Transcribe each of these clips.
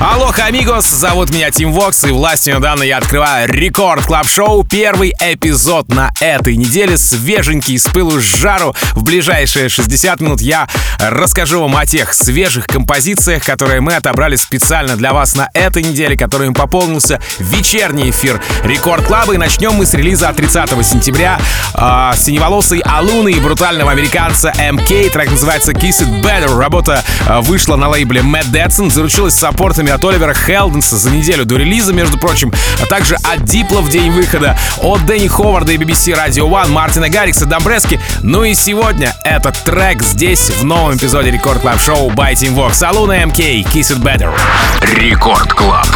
Алоха, амигос, зовут меня Тим Вокс, и властью данной я открываю Record Club Show. Первый эпизод на этой неделе, свеженький, с пылу с жару. В ближайшие 60 минут я расскажу вам о тех свежих композициях, которые мы отобрали специально для вас на этой неделе, которыми пополнился вечерний эфир Record Club а. И начнем мы с релиза 30 сентября э, синеволосый Алуны и брутального американца МК. Трек называется Kiss It Better. Работа э, вышла на лейбле Mad Decent, заручилась саппортами от Оливера Хелденса за неделю до релиза, между прочим, а также от Дипла в день выхода, от Дэнни Ховарда и BBC Radio One, Мартина Гаррикса, Домбрески. Ну и сегодня этот трек здесь, в новом эпизоде Record Club Show by Tim Vox. Алуна, МК, Kiss It Better. Record Club.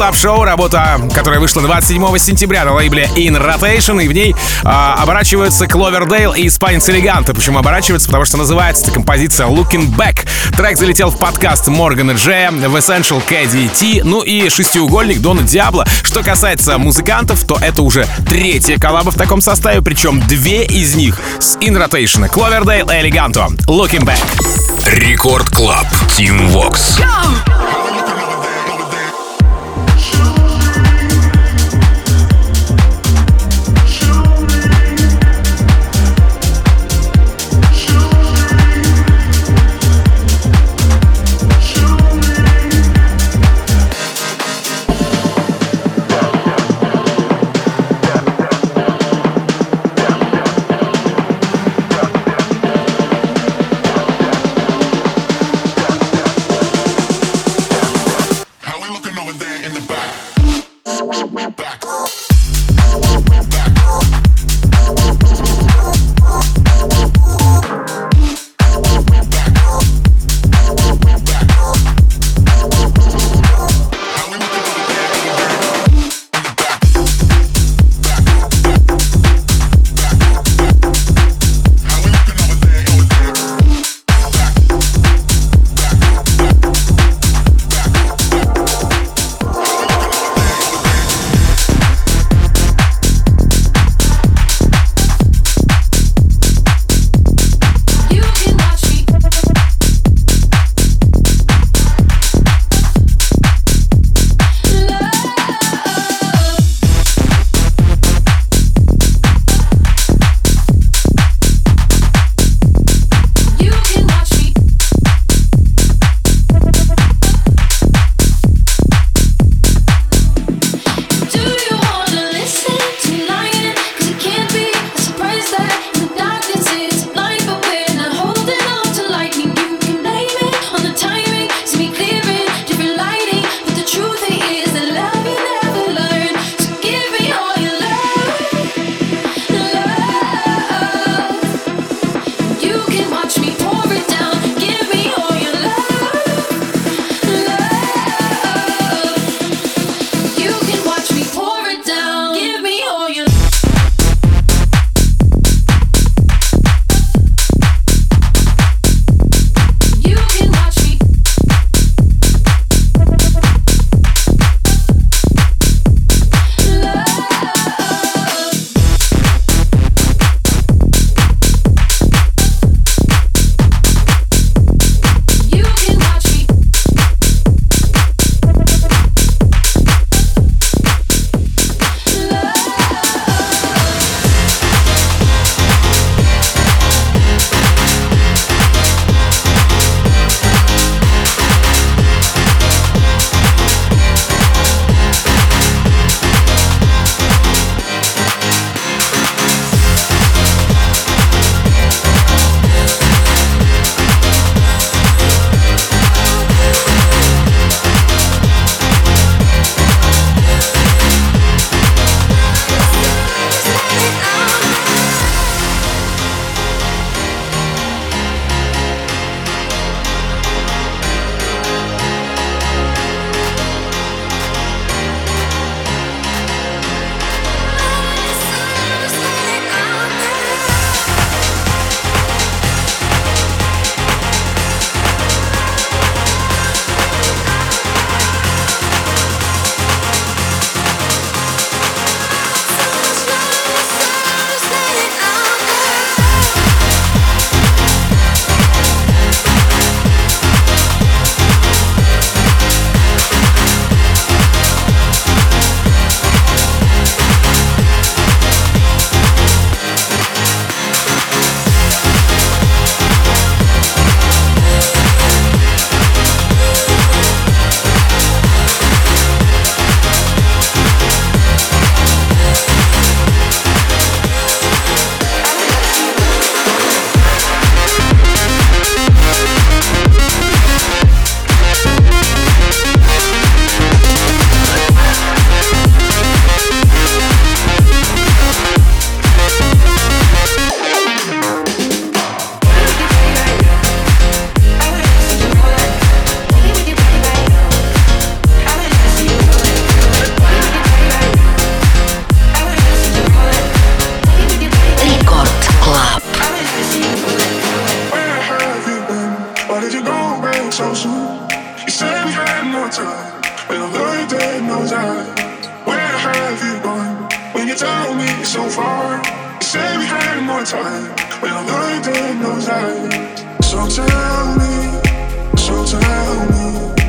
Club Show, работа, которая вышла 27 сентября на лейбле In Rotation, и в ней а, оборачиваются Кловердейл и Спайнс Элеганта. Почему оборачиваются? Потому что называется эта композиция Looking Back. Трек залетел в подкаст Morgan G, в Essential KDT, ну и шестиугольник Дона Диабло. Что касается музыкантов, то это уже третья коллаба в таком составе, причем две из них с In Rotation. Кловердейл и Элеганто. Looking Back. Рекорд Клаб. Тим Вокс. Go! so soon. You said we had no time, but I learned that no time. Where have you gone? When you told me so far, you said we had more time, but I learned that no time. So tell me, so tell me.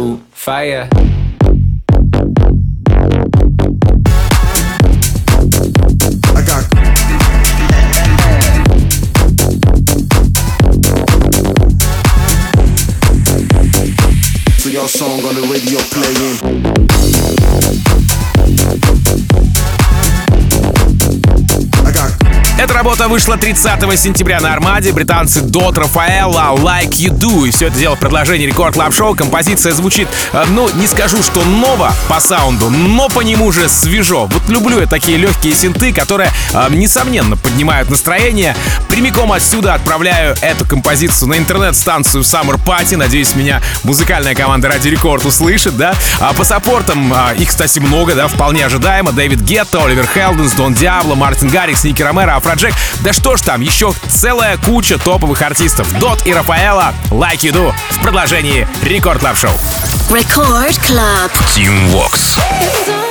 beautiful fire. your song on the radio playing. Работа вышла 30 сентября на Армаде. Британцы Дот Рафаэлла Like You Do. И все это дело в продолжении рекорд клаб шоу Композиция звучит, э, ну, не скажу, что ново по саунду, но по нему же свежо. Вот люблю я такие легкие синты, которые, э, несомненно, поднимают настроение. Прямиком отсюда отправляю эту композицию на интернет-станцию Summer Party. Надеюсь, меня музыкальная команда Радио Рекорд услышит, да? А по саппортам а, их, кстати, много, да, вполне ожидаемо. Дэвид Гетта, Оливер Хелденс, Дон Диабло, Мартин Гаррикс, Ники Ромеро, Афроджек. Да что ж там, еще целая куча топовых артистов. Дот и Рафаэла, Like You Do в продолжении Record Club Show. Record Club. Tim Vox.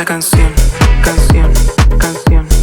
Una canción, canción, canción,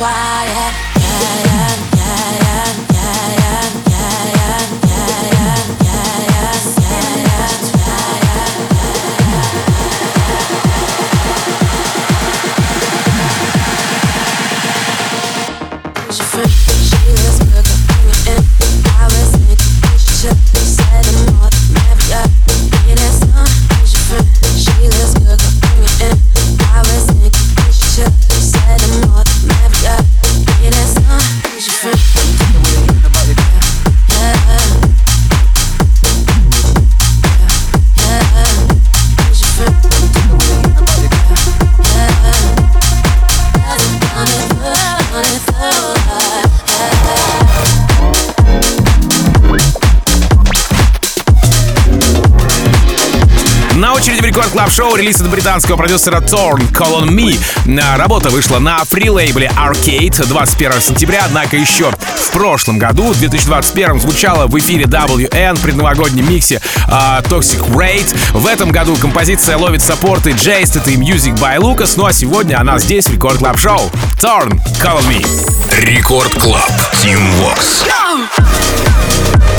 quiet Шоу релиз от британского продюсера Torn Call on Me. А, Работа вышла на фри-лейбле Arcade 21 сентября, однако еще в прошлом году, в 2021 звучала в эфире WN в предновогоднем миксе а, Toxic Raid. В этом году композиция ловит саппорты это и Music by Lucas, ну а сегодня она здесь в Рекорд Клаб Шоу. Torn Call on Me. Рекорд Клаб. Тим Вокс. Something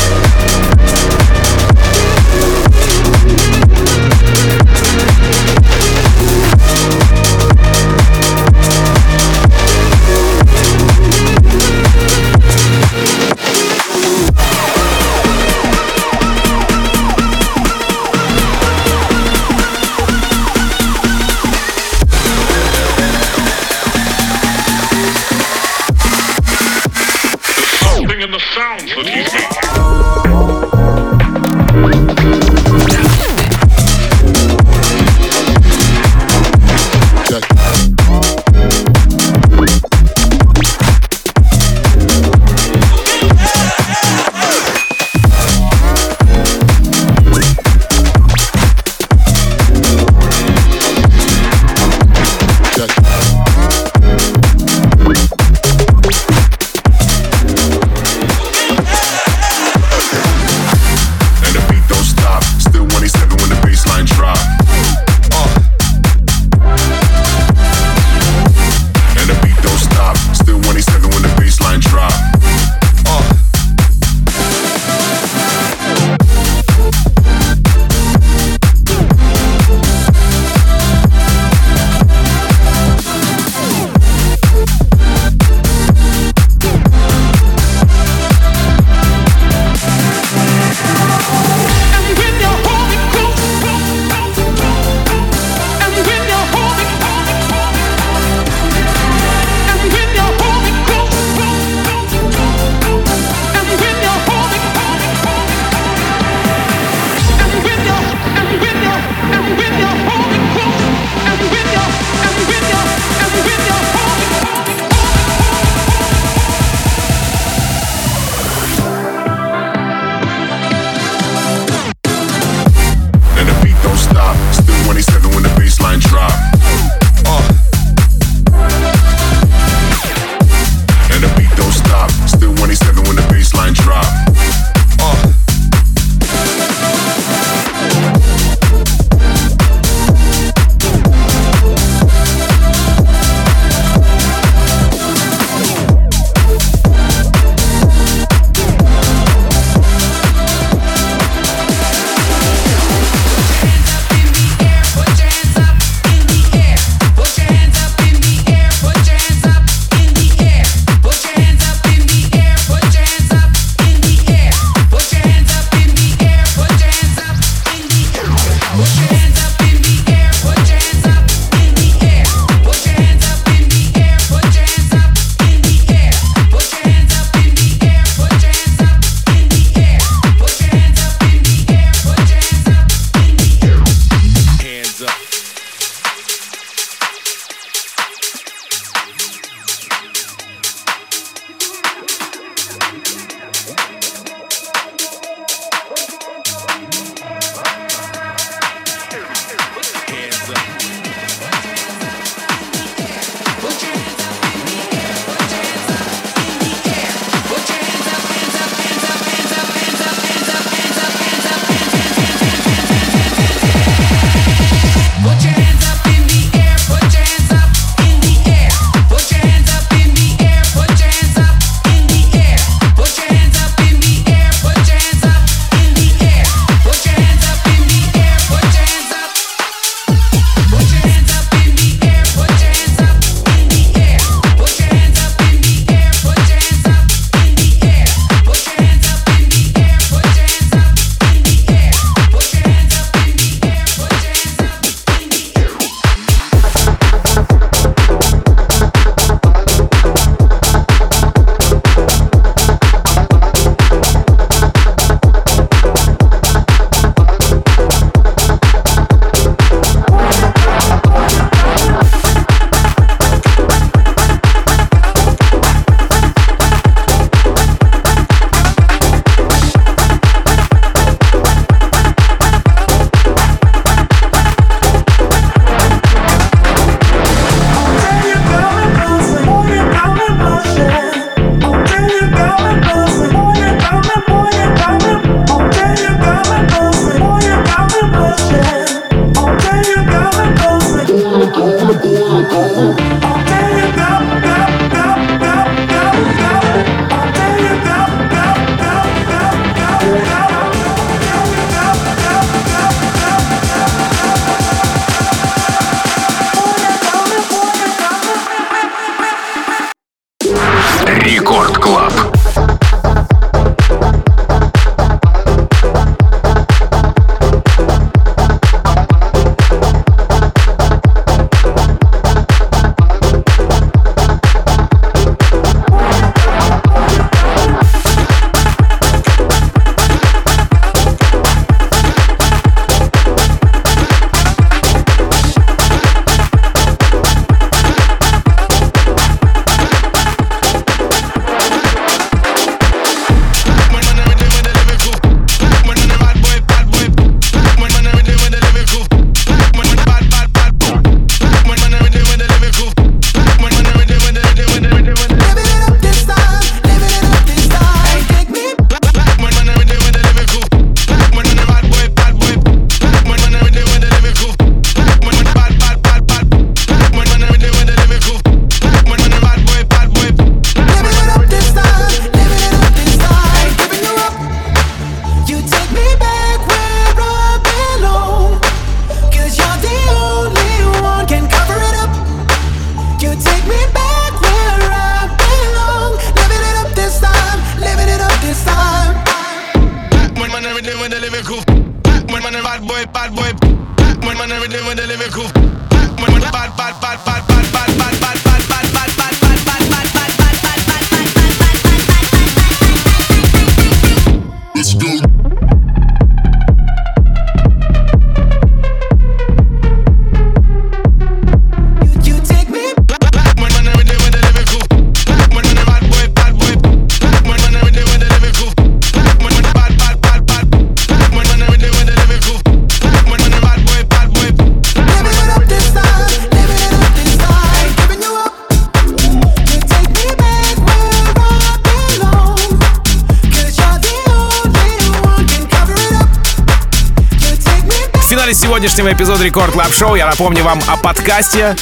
сегодняшнего эпизода Record Club Show я напомню вам о подкасте.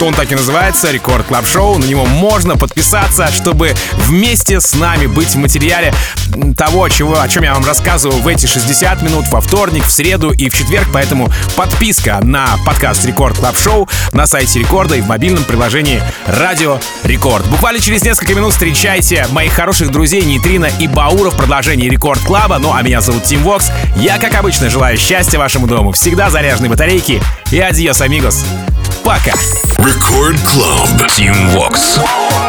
Он так и называется, Record Club Show. На него можно подписаться, чтобы вместе с нами быть в материале того, чего, о чем я вам рассказываю в эти 60 минут во вторник, в среду и в четверг. Поэтому подписка на подкаст Record Club Show на сайте Рекорда и в мобильном приложении Радио Рекорд. Буквально через несколько минут встречайте моих хороших друзей Нейтрина и Баура в продолжении Record Club а. Ну а меня зовут Тим Вокс. Я, как обычно, желаю счастья вашему дому, всегда заряженной батарейки и адьос, амигос. Record Club. Team Vox.